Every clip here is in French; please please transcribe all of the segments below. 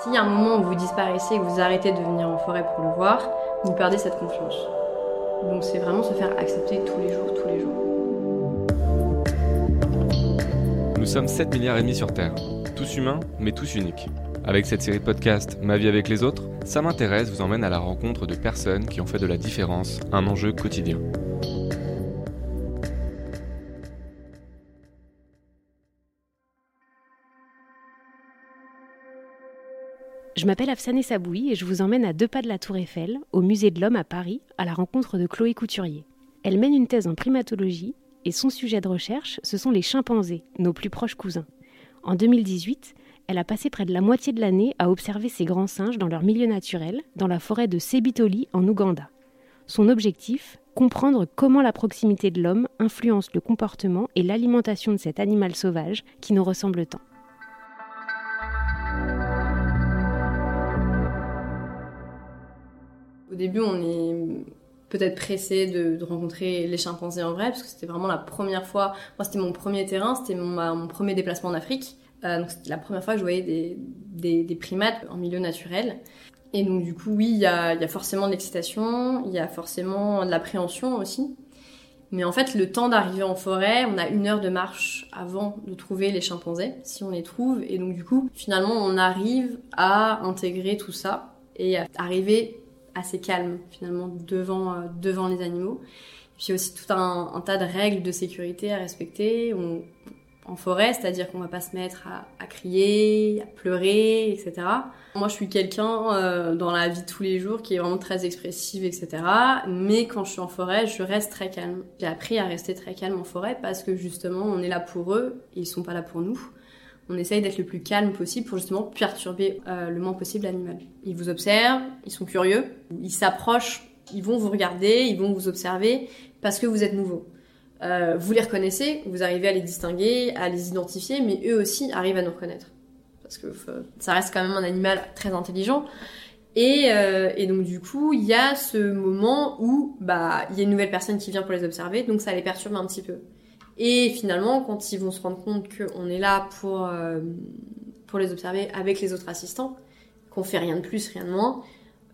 S'il y un moment vous disparaissez et que vous arrêtez de venir en forêt pour le voir, vous perdez cette confiance. Donc c'est vraiment se faire accepter tous les jours, tous les jours. Nous sommes 7 milliards et demi sur Terre, tous humains, mais tous uniques. Avec cette série de podcasts Ma vie avec les autres, ça m'intéresse vous emmène à la rencontre de personnes qui ont fait de la différence un enjeu quotidien. Je m'appelle Afsané Saboui et je vous emmène à deux pas de la Tour Eiffel, au Musée de l'Homme à Paris, à la rencontre de Chloé Couturier. Elle mène une thèse en primatologie et son sujet de recherche, ce sont les chimpanzés, nos plus proches cousins. En 2018, elle a passé près de la moitié de l'année à observer ces grands singes dans leur milieu naturel, dans la forêt de Sebitoli en Ouganda. Son objectif comprendre comment la proximité de l'homme influence le comportement et l'alimentation de cet animal sauvage qui nous ressemble tant. Début, on est peut-être pressé de, rencontrer les chimpanzés en vrai, parce que c'était vraiment la première fois. Moi, c'était mon premier terrain, c'était mon, premier déplacement en Afrique. Euh, donc, c'était la première fois que je voyais des, primates en milieu naturel. Et donc, du coup, oui, il y a, forcément de l'excitation, il y a forcément de l'appréhension aussi. Mais en fait, le temps d'arriver en forêt, on a une heure de marche avant de trouver les chimpanzés, si on les trouve. Et donc, du coup, finalement, on arrive à intégrer tout ça et à arriver assez calme finalement devant, euh, devant les animaux. Et puis aussi tout un, tas de règles de sécurité à respecter en forêt, c'est-à-dire qu'on va pas se mettre à, crier, à pleurer, etc. Moi, je suis quelqu'un euh, dans la vie de tous les jours qui est vraiment très expressive, etc. Mais quand je suis en forêt, je reste très calme. J'ai appris à rester très calme en forêt parce que justement, on est là pour eux et ils sont pas là pour nous on essaye d'être le plus calme possible pour justement perturber euh, le moins possible l'animal. Ils vous observent, ils sont curieux, ils s'approchent, ils vont vous regarder, ils vont vous observer parce que vous êtes nouveau. Euh, vous les reconnaissez, vous arrivez à les distinguer, à les identifier, mais eux aussi arrivent à nous reconnaître. Parce que euh, ça reste quand même un animal très intelligent. Et, donc du coup, il y a ce moment où bah il y a une nouvelle personne qui vient pour les observer, donc ça les perturbe un petit peu. Et finalement, quand ils vont se rendre compte qu'on est là pour, euh, pour les observer avec les autres assistants, qu'on fait rien de plus, rien de moins,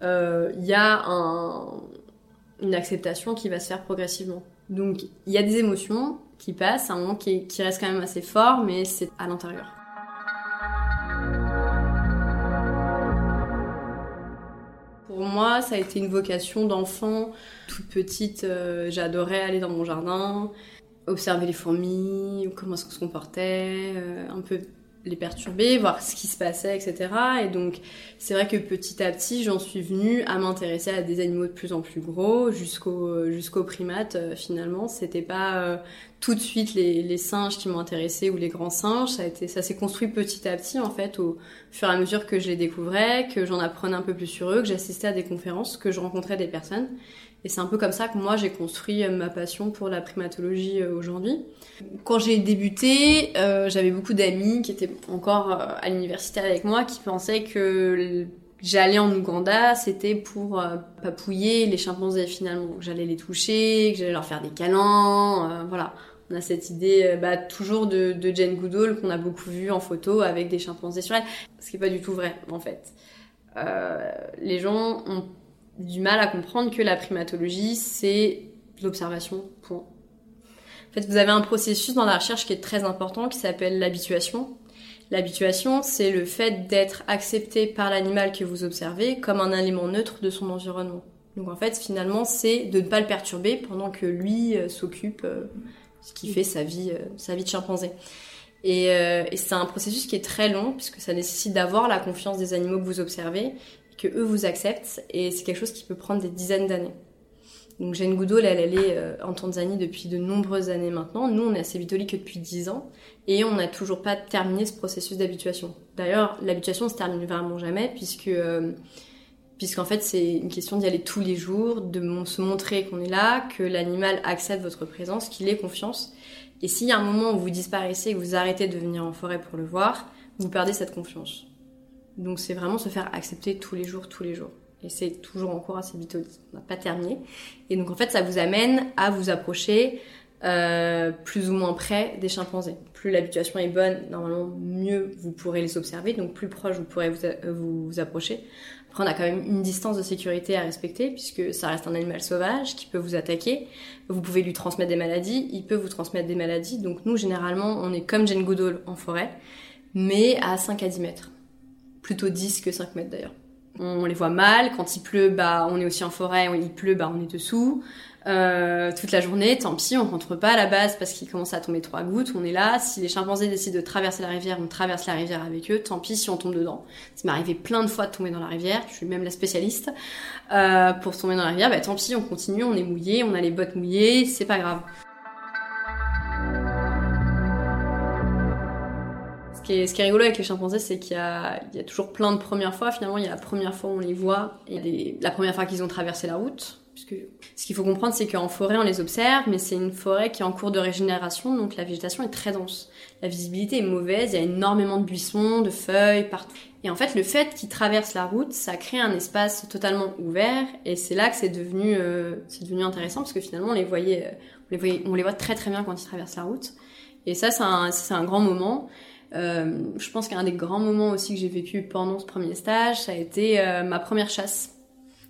euh, il y a un, une acceptation qui va se faire progressivement. Donc il y a des émotions qui passent, un moment qui, qui reste quand même assez fort, mais c'est à l'intérieur. Pour moi, ça a été une vocation d'enfant. Toute petite, euh, j'adorais aller dans mon jardin, observer les fourmis, comment elles se comportaient, euh, un peu les perturber, voir ce qui se passait, etc. Et donc, c'est vrai que petit à petit, j'en suis venue à m'intéresser à des animaux de plus en plus gros, jusqu'aux jusqu'aux primates. Euh, finalement, c'était pas euh, tout de suite les, les singes qui m'ont intéressé ou les grands singes. Ça a été, ça s'est construit petit à petit en fait, au fur et à mesure que je les découvrais, que j'en apprenais un peu plus sur eux, que j'assistais à des conférences, que je rencontrais des personnes. Et c'est un peu comme ça que moi j'ai construit euh, ma passion pour la primatologie euh, aujourd'hui. Quand j'ai débuté, euh, j'avais beaucoup d'amis qui étaient encore à l'université avec moi qui pensaient que j'allais en Ouganda, c'était pour papouiller les chimpanzés finalement. J'allais les toucher, que j'allais leur faire des câlins, voilà. On a cette idée bah, toujours de, de Jane Goodall qu'on a beaucoup vu en photo avec des chimpanzés sur elle, ce qui est pas du tout vrai en fait. les gens ont du mal à comprendre que la primatologie, c'est l'observation, point. En fait, vous avez un processus dans la recherche qui est très important qui s'appelle l'habituation. L'habituation, c'est le fait d'être accepté par l'animal que vous observez comme un élément neutre de son environnement. Donc en fait, finalement, c'est de ne pas le perturber pendant que lui euh, s'occupe, euh, ce qui fait sa vie, euh, sa vie de chimpanzé. Et, et c'est un processus qui est très long puisque ça nécessite d'avoir la confiance des animaux que vous observez que eux vous acceptent et c'est quelque chose qui peut prendre des dizaines d'années. Donc Jane Goodall, elle, elle est euh, en Tanzanie depuis de nombreuses années maintenant. Nous, on est à Sebitoli que depuis 10 ans et on n'a toujours pas terminé ce processus d'habituation. D'ailleurs, l'habituation se termine vraiment jamais puisque euh, puisqu'en fait c'est une question d'y aller tous les jours, de se montrer qu'on est là, que l'animal accepte votre présence, qu'il ait confiance. Et s'il y a un moment où vous disparaissez et que vous arrêtez de venir en forêt pour le voir, vous perdez cette confiance. Donc c'est vraiment se faire accepter tous les jours, tous les jours. Et c'est toujours en cours à ces On n'a pas terminé. Et donc en fait, ça vous amène à vous approcher euh, plus ou moins près des chimpanzés. Plus l'habituation est bonne, normalement, mieux vous pourrez les observer, donc plus proche vous pourrez vous, vous, vous approcher. Après, on a quand même une distance de sécurité à respecter, puisque ça reste un animal sauvage qui peut vous attaquer. Vous pouvez lui transmettre des maladies, il peut vous transmettre des maladies. Donc nous, généralement, on est comme Jane Goodall en forêt, mais à 5 à 10 mètres. Plutôt 10 que 5 mètres d'ailleurs. On les voit mal, quand il pleut, bah, on est aussi en forêt, il pleut, bah, on est dessous. Euh, toute la journée, tant pis, on rentre pas à la base parce qu'il commence à tomber trois gouttes, on est là. Si les chimpanzés décident de traverser la rivière, on traverse la rivière avec eux, tant pis si on tombe dedans. Ça m'est arrivé plein de fois de tomber dans la rivière, je suis même la spécialiste. Euh, pour tomber dans la rivière, bah tant pis, on continue, on est mouillé, on a les bottes mouillées, c'est pas grave. Ce qui est rigolo avec les chimpanzés, c'est qu'il y, a, toujours plein de premières fois. Finalement, il y a la première fois où on les voit et la première fois qu'ils ont traversé la route ce qu'il faut comprendre, c'est qu'en forêt, on les observe, mais c'est une forêt qui est en cours de régénération, donc la végétation est très dense. La visibilité est mauvaise, il y a énormément de buissons, de feuilles partout. Et en fait, le fait qu'ils traversent la route, ça crée un espace totalement ouvert, et c'est là que c'est devenu, euh, intéressant, parce que finalement, on les voyait, euh, on les voit très très bien quand ils traversent la route. Et ça, c'est un grand moment. Euh, je pense qu'un des grands moments aussi que j'ai vécu pendant ce premier stage, ça a été euh, ma première chasse.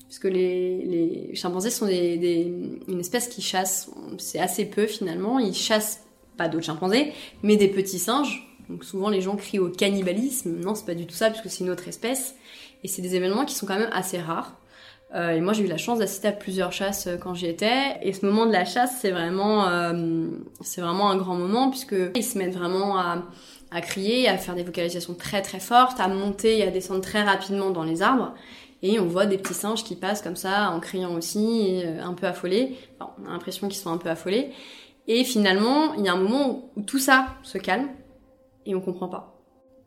Puisque les, les chimpanzés sont une espèce qui chasse, c'est assez peu finalement, ils chassent pas d'autres chimpanzés, mais des petits singes. Donc souvent les gens crient au cannibalisme, non c'est pas du tout ça puisque c'est une autre espèce, et c'est des événements qui sont quand même assez rares. Euh, et moi j'ai eu la chance d'assister à plusieurs chasses quand j'y étais, et ce moment de la chasse c'est vraiment, c'est vraiment un grand moment puisque ils se mettent vraiment à, à crier, à faire des vocalisations très très fortes, à monter et à descendre très rapidement dans les arbres. Et on voit des petits singes qui passent comme ça en criant aussi, euh, un peu affolés. On a l'impression qu'ils sont un peu affolés. Et finalement, il y a un moment où tout ça se calme et on comprend pas.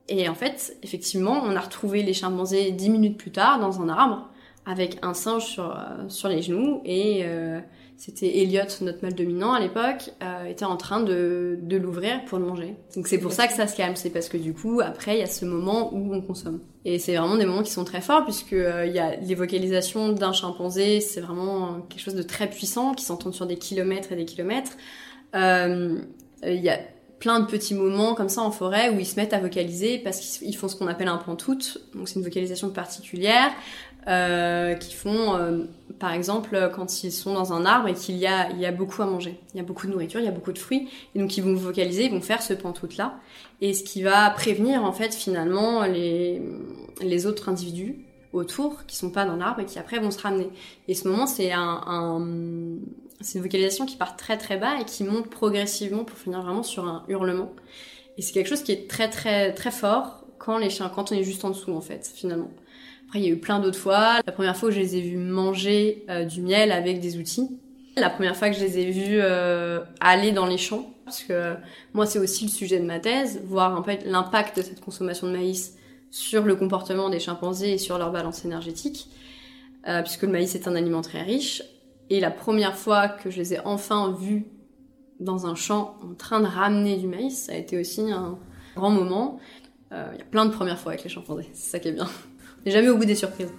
Et en fait, effectivement, on a retrouvé les chimpanzés dix minutes plus tard dans un arbre avec un singe sur, euh, les genoux et euh, c'était Elliot, notre mâle dominant à l'époque, euh, était en train de, l'ouvrir pour le manger. Donc c'est pour ça que ça se calme, c'est parce que du coup, après, il y a ce moment où on consomme. Et c'est vraiment des moments qui sont très forts, puisque euh, il y a les vocalisations d'un chimpanzé, c'est vraiment quelque chose de très puissant, qui s'entend sur des kilomètres et des kilomètres. Euh, il y a plein de petits moments comme ça en forêt où ils se mettent à vocaliser parce qu'ils font ce qu'on appelle un pantoute, donc c'est une vocalisation particulière euh, qui font, euh, par exemple, quand ils sont dans un arbre et qu'il y a, il y a beaucoup à manger, il y a beaucoup de nourriture, il y a beaucoup de fruits, et donc ils vont vocaliser, ils vont faire ce pantoute-là, et ce qui va prévenir en fait finalement les, les autres individus autour qui sont pas dans l'arbre et qui après vont se ramener. Et ce moment, c'est un, un c'est une vocalisation qui part très très bas et qui monte progressivement pour finir vraiment sur un hurlement. Et c'est quelque chose qui est très très très fort quand les chiens, quand on est juste en dessous en fait, finalement. Après, il y a eu plein d'autres fois. La première fois que je les ai vus manger euh, du miel avec des outils. La première fois que je les ai vus euh, aller dans les champs. Parce que moi, c'est aussi le sujet de ma thèse, voir un peu l'impact de cette consommation de maïs sur le comportement des chimpanzés et sur leur balance énergétique. Euh, puisque le maïs est un aliment très riche. Et la première fois que je les ai enfin vus dans un champ en train de ramener du maïs, ça a été aussi un grand moment. Il y a plein de premières fois avec les chimpanzés, c'est ça qui est bien n'est jamais au bout des surprises.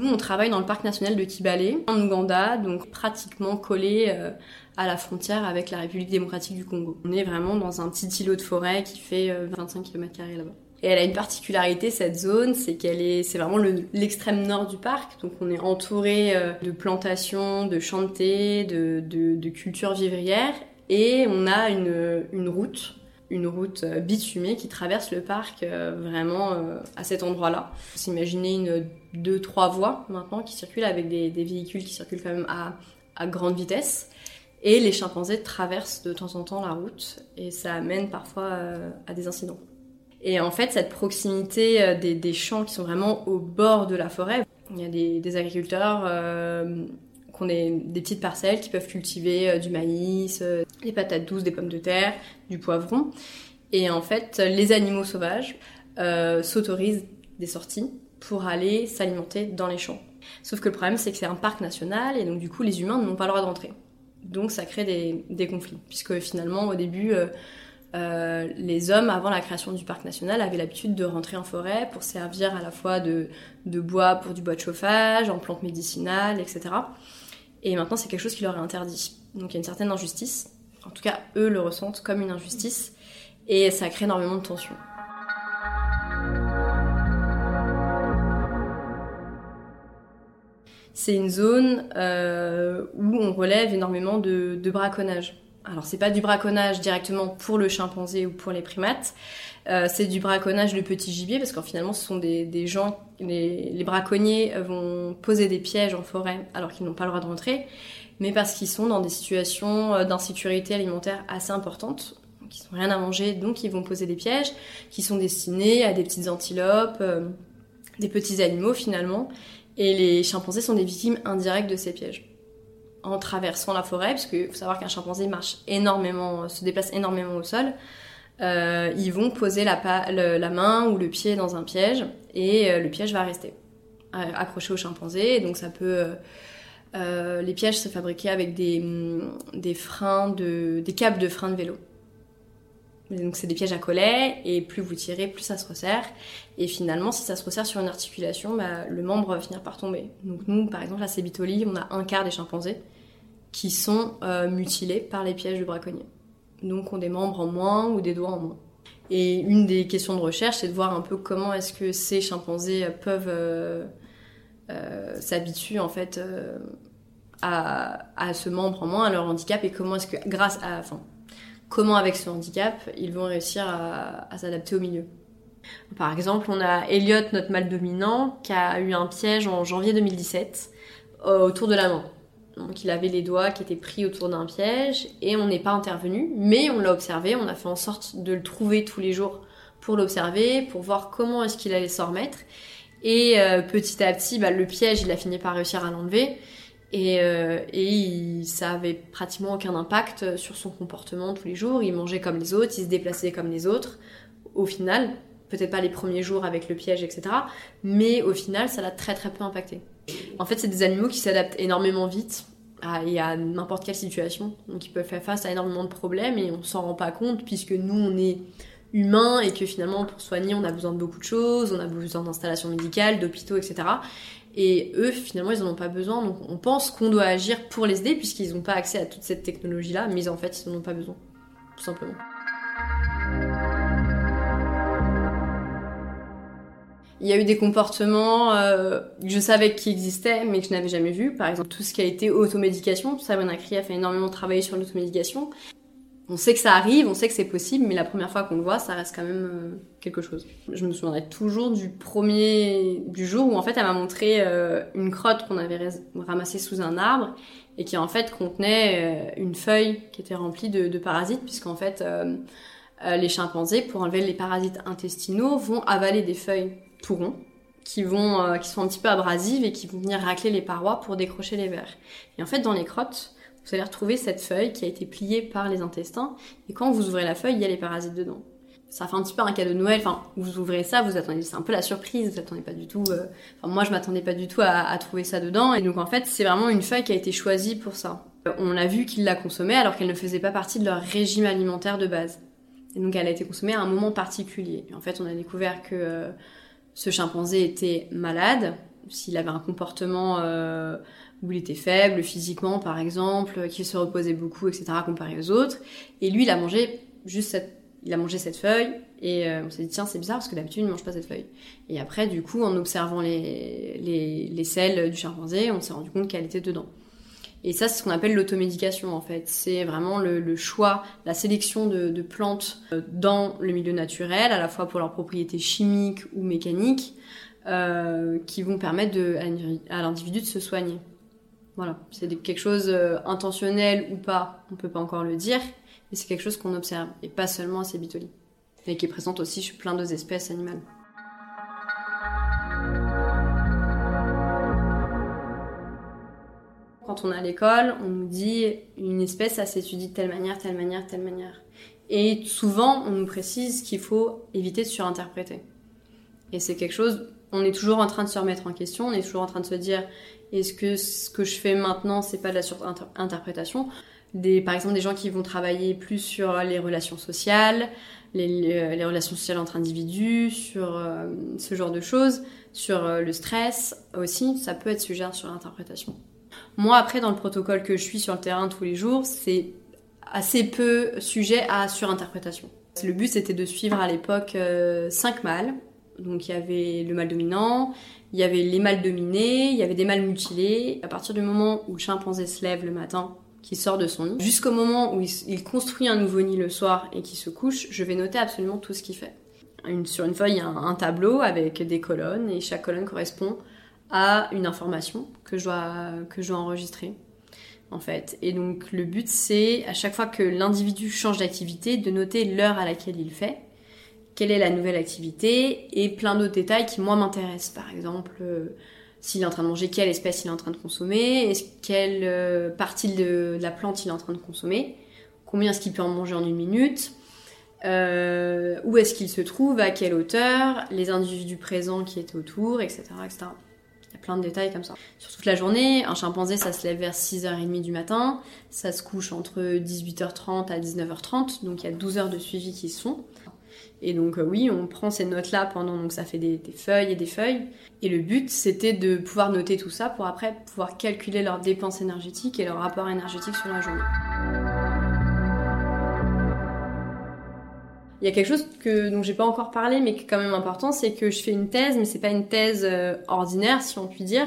Nous, on travaille dans le parc national de Kibale, en Ouganda, donc pratiquement collé euh, à la frontière avec la République démocratique du Congo. On est vraiment dans un petit îlot de forêt qui fait 25 euh, km là-bas. Et elle a une particularité, cette zone, c'est qu'elle est, c'est vraiment l'extrême nord du parc. Donc on est entouré euh, de plantations, de champs de de, de, cultures vivrières. Et on a une route une route euh, bitumée qui traverse le parc euh, vraiment euh, à cet endroit-là. S'imaginer une deux trois voies maintenant qui circulent avec des, véhicules qui circulent quand même à, grande vitesse. Et les chimpanzés traversent de temps en temps la route et ça amène parfois à des incidents. Et en fait, cette proximité des, champs qui sont vraiment au bord de la forêt, il y a des agriculteurs des, petites parcelles qui peuvent cultiver du maïs, des patates douces, des pommes de terre, du poivron. Et en fait, les animaux sauvages euh, s'autorisent des sorties pour aller s'alimenter dans les champs. Sauf que le problème, c'est que c'est un parc national et donc du coup, les humains n'ont pas le droit d'entrer. Donc ça crée des, conflits, puisque finalement, au début, euh, euh, les hommes, avant la création du parc national, avaient l'habitude de rentrer en forêt pour servir à la fois de bois pour du bois de chauffage, en plantes médicinales, etc. Et maintenant, c'est quelque chose qui leur est interdit. Donc il y a une certaine injustice. En tout cas, eux le ressentent comme une injustice. Et ça crée énormément de tensions. C'est une zone euh, où on relève énormément de, de braconnage. Alors c'est pas du braconnage directement pour le chimpanzé ou pour les primates, euh, c'est du braconnage de petits gibiers parce qu'en finalement ce sont des, gens, les, braconniers vont poser des pièges en forêt alors qu'ils n'ont pas le droit de rentrer, mais parce qu'ils sont dans des situations euh, d'insécurité alimentaire assez importantes, ils n'ont rien à manger, donc ils vont poser des pièges qui sont destinés à des petites antilopes, euh, des petits animaux finalement, et les chimpanzés sont des victimes indirectes de ces pièges en traversant la forêt, parce qu'il faut savoir qu'un chimpanzé marche énormément, se déplace énormément au sol. Euh, ils vont poser la, main ou le pied dans un piège et euh, le piège va rester euh, accroché au chimpanzé. Donc ça peut, euh, les pièges se fabriquer avec des, freins de, des câbles de frein de vélo. Donc c'est des pièges à collet et plus vous tirez, plus ça se resserre. Et finalement, si ça se resserre sur une articulation, bah, le membre va finir par tomber. Donc nous, par exemple, à Sébitoli, on a un quart des chimpanzés qui sont euh, mutilés par les pièges du braconnier. Donc ont des membres en moins ou des doigts en moins. Et une des questions de recherche, c'est de voir un peu comment est-ce que ces chimpanzés peuvent euh, euh, s'habituer en fait à, à, ce membre en moins, à leur handicap, et comment est-ce que grâce à, enfin, comment avec ce handicap, ils vont réussir à, s'adapter au milieu. Par exemple, on a Elliot, notre mâle dominant, qui a eu un piège en janvier 2017 autour de la main. Donc il avait les doigts qui étaient pris autour d'un piège et on n'est pas intervenu, mais on l'a observé, on a fait en sorte de le trouver tous les jours pour l'observer, pour voir comment est-ce qu'il allait s'en remettre. Et euh, petit à petit, bah, le piège, il a fini par réussir à l'enlever. Et, euh, ça avait pratiquement aucun impact sur son comportement tous les jours. Il mangeait comme les autres, il se déplaçait comme les autres. Au final, peut-être pas les premiers jours avec le piège, etc. Mais au final, ça l'a très très peu impacté. En fait, c'est des animaux qui s'adaptent énormément vite à, à n'importe quelle situation. Donc ils peuvent faire face à énormément de problèmes et on s'en rend pas compte puisque nous, on est humain et que finalement, pour soigner, on a besoin de beaucoup de choses, on a besoin d'installations médicales, d'hôpitaux, etc. Et eux, finalement, ils n'en ont pas besoin. Donc on pense qu'on doit agir pour les aider puisqu'ils n'ont pas accès à toute cette technologie-là, mais en fait, ils n'en ont pas besoin. Tout simplement. Il y a eu des comportements euh, que je savais qu'ils existaient, mais que je n'avais jamais vus. Par exemple, tout ce qui a été automédication. Sabrina Cri a fait énormément travailler sur l'automédication. On sait que ça arrive, on sait que c'est possible, mais la première fois qu'on le voit, ça reste quand même euh, quelque chose. Je me souviendrai toujours du premier, du jour où en fait elle m'a montré euh, une crotte qu'on avait ramassée sous un arbre et qui en fait contenait euh, une feuille qui était remplie de, parasites, puisqu'en fait les chimpanzés, pour enlever les parasites intestinaux, vont avaler des feuilles tout ronds qui vont qui sont un petit peu abrasives et qui vont venir racler les parois pour décrocher les vers. Et en fait dans les crottes, vous allez retrouver cette feuille qui a été pliée par les intestins et quand vous ouvrez la feuille, il y a les parasites dedans. Ça fait un petit peu un cadeau de Noël. Enfin, vous ouvrez ça, vous attendez, c'est un peu la surprise. Vous attendez pas du tout. Euh... Enfin, moi, je m'attendais pas du tout à, trouver ça dedans. Et donc, en fait, c'est vraiment une feuille qui a été choisie pour ça. On a vu qu'ils la consommaient alors qu'elle ne faisait pas partie de leur régime alimentaire de base. Et donc, elle a été consommée à un moment particulier. Et en fait, on a découvert que euh, ce chimpanzé était malade, s'il avait un comportement euh, où il était faible physiquement par exemple, qu'il se reposait beaucoup, etc. comparé aux autres. Et lui, il a mangé juste cette, il a mangé cette feuille et euh, on s'est dit tiens c'est bizarre parce que d'habitude il ne mange pas cette feuille. Et après du coup en observant les, les, les selles du chimpanzé, on s'est rendu compte qu'elle était dedans. Et ça, c'est ce qu'on appelle l'automédication, en fait. C'est vraiment le, choix, la sélection de, de, plantes euh, dans le milieu naturel, à la fois pour leurs propriétés chimiques ou mécaniques, euh, qui vont permettre à l'individu de se soigner. Voilà. C'est quelque chose euh, intentionnel ou pas, on peut pas encore le dire, mais c'est quelque chose qu'on observe, et pas seulement à ces bitolis. Et qui est présente aussi chez plein d'autres espèces animales. quand on est à l'école, on nous dit une espèce, ça s'étudie de telle manière, telle manière, telle manière. Et souvent, on nous précise qu'il faut éviter de surinterpréter. Et c'est quelque chose, on est toujours en train de se remettre en question, on est toujours en train de se dire, est-ce que ce que je fais maintenant, c'est pas de la surinterprétation? Par exemple, des gens qui vont travailler plus sur les relations sociales, les, les, relations sociales entre individus, sur euh, ce genre de choses, sur euh, le stress aussi, ça peut être sujet sur l'interprétation. Moi, après, dans le protocole que je suis sur le terrain tous les jours, c'est assez peu sujet à surinterprétation. Le but, c'était de suivre à l'époque euh, cinq mâles. Donc, il y avait le mâle dominant, il y avait les mâles dominés, il y avait des mâles mutilés. À partir du moment où le chimpanzé se lève le matin, qui sort de son nid, jusqu'au moment où il, construit un nouveau nid le soir et qui se couche, je vais noter absolument tout ce qu'il fait. sur une feuille, il y a un, tableau avec des colonnes et chaque colonne correspond à une information que je dois, que je dois enregistrer. En fait. Et donc le but c'est à chaque fois que l'individu change d'activité de noter l'heure à laquelle il fait, quelle est la nouvelle activité et plein d'autres détails qui moi m'intéressent. Par exemple, euh, s'il est en train de manger, quelle espèce il est en train de consommer, quelle euh, partie de, la plante il est en train de consommer, combien est-ce qu'il peut en manger en une minute, euh, où est-ce qu'il se trouve, à quelle hauteur, les individus présents qui étaient autour, etc., etc. Il y a plein de détails comme ça. Sur toute la journée, un chimpanzé, ça se lève vers 6h30 du matin, ça se couche entre 18h30 à 19h30, donc il y a 12 heures de suivi qui se font. Et donc euh, oui, on prend ces notes-là pendant, donc ça fait des, feuilles et des feuilles. Et le but, c'était de pouvoir noter tout ça pour après pouvoir calculer leurs dépenses énergétiques et leur rapport énergétique sur la journée. Il y a quelque chose que, dont j'ai pas encore parlé, mais qui est quand même important, c'est que je fais une thèse, mais c'est pas une thèse euh, ordinaire, si on peut dire.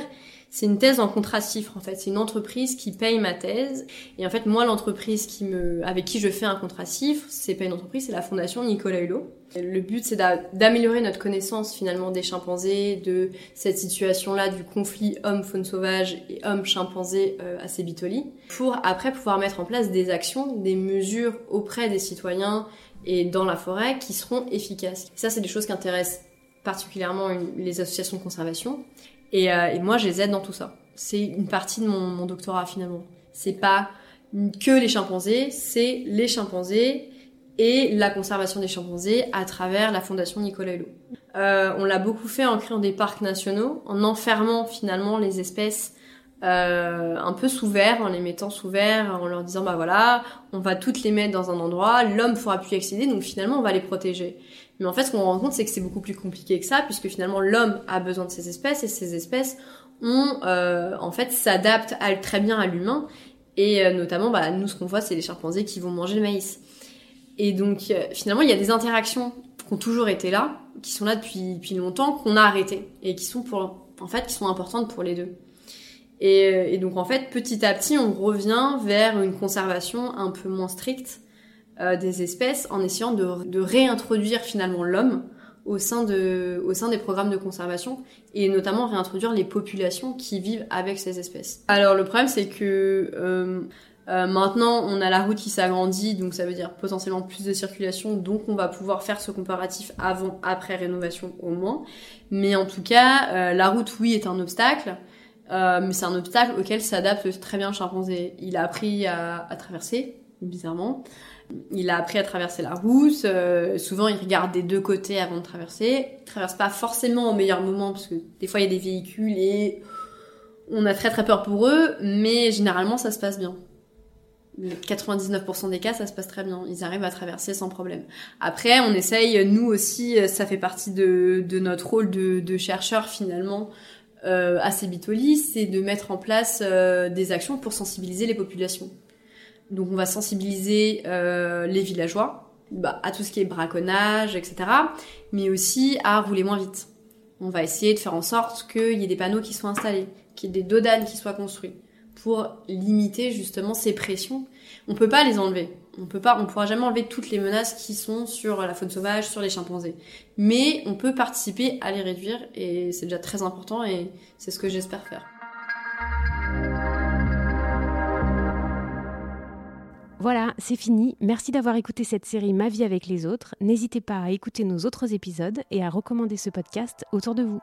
C'est une thèse en contrat en fait. C'est une entreprise qui paye ma thèse. Et en fait, moi, l'entreprise qui me, avec qui je fais un contrat CIFRE, c'est pas une entreprise, c'est la fondation Nicolas Hulot. Le but, c'est d'améliorer notre connaissance finalement des chimpanzés, de cette situation-là du conflit homme-faune sauvage et homme-chimpanzé euh, à Sebitoli, pour après pouvoir mettre en place des actions, des mesures auprès des citoyens et dans la forêt qui seront efficaces. ça, c'est des choses qui intéressent particulièrement les associations de conservation. Euh, et, moi, je les aide dans tout ça. C'est une partie de mon, doctorat finalement. C'est pas que les chimpanzés, c'est les chimpanzés et la conservation des chimpanzés à travers la fondation Nicolas Hulot. Euh, on l'a beaucoup fait en créant des parcs nationaux, en enfermant finalement les espèces euh, un peu sous verre, en les mettant sous verre, en leur disant bah voilà, on va toutes les mettre dans un endroit, l'homme pourra plus y accéder, donc finalement on va les protéger. Mais en fait, ce qu'on rend compte, c'est que c'est beaucoup plus compliqué que ça, puisque finalement l'homme a besoin de ces espèces et ces espèces ont, euh, en fait, s'adaptent très bien à l'humain. Et euh, notamment, bah, nous, ce qu'on voit, c'est les chimpanzés qui vont manger le maïs. Et donc, euh, finalement, il y a des interactions qui ont toujours été là, qui sont là depuis, depuis longtemps, qu'on a arrêtées et qui sont pour, en fait, qui sont importantes pour les deux. Et, et donc, en fait, petit à petit, on revient vers une conservation un peu moins stricte euh, des espèces en essayant de, réintroduire finalement l'homme au sein, de, au sein des programmes de conservation et notamment réintroduire les populations qui vivent avec ces espèces. Alors le problème c'est que euh, euh, maintenant on a la route qui s'agrandit donc ça veut dire potentiellement plus de circulation donc on va pouvoir faire ce comparatif avant après rénovation au moins. Mais en tout cas la route oui est un obstacle. mais c'est un obstacle auquel s'adapte très bien le. Il a appris à, à traverser, bizarrement. Il a appris à traverser la rousse. Euh, souvent, il regarde des deux côtés avant de traverser. Il traverse pas forcément au meilleur moment parce que des fois, il y a des véhicules et on a très très peur pour eux, mais généralement, ça se passe bien. 99% des cas, ça se passe très bien. Ils arrivent à traverser sans problème. Après, on essaye, nous aussi, ça fait partie de, notre rôle de, chercheur finalement euh, à Cébitoli, c'est de mettre en place euh, des actions pour sensibiliser les populations. Donc on va sensibiliser euh, les villageois bah, à tout ce qui est braconnage, etc. Mais aussi à rouler moins vite. On va essayer de faire en sorte qu'il y ait des panneaux qui soient installés, qu'il y ait des dodanes qui soient construits pour limiter justement ces pressions. On peut pas les enlever. On peut pas, on pourra jamais enlever toutes les menaces qui sont sur la faune sauvage, sur les chimpanzés. Mais on peut participer à les réduire et c'est déjà très important et c'est ce que j'espère faire. Voilà, c'est fini. Merci d'avoir écouté cette série Ma vie avec les autres. N'hésitez pas à écouter nos autres épisodes et à recommander ce podcast autour de vous.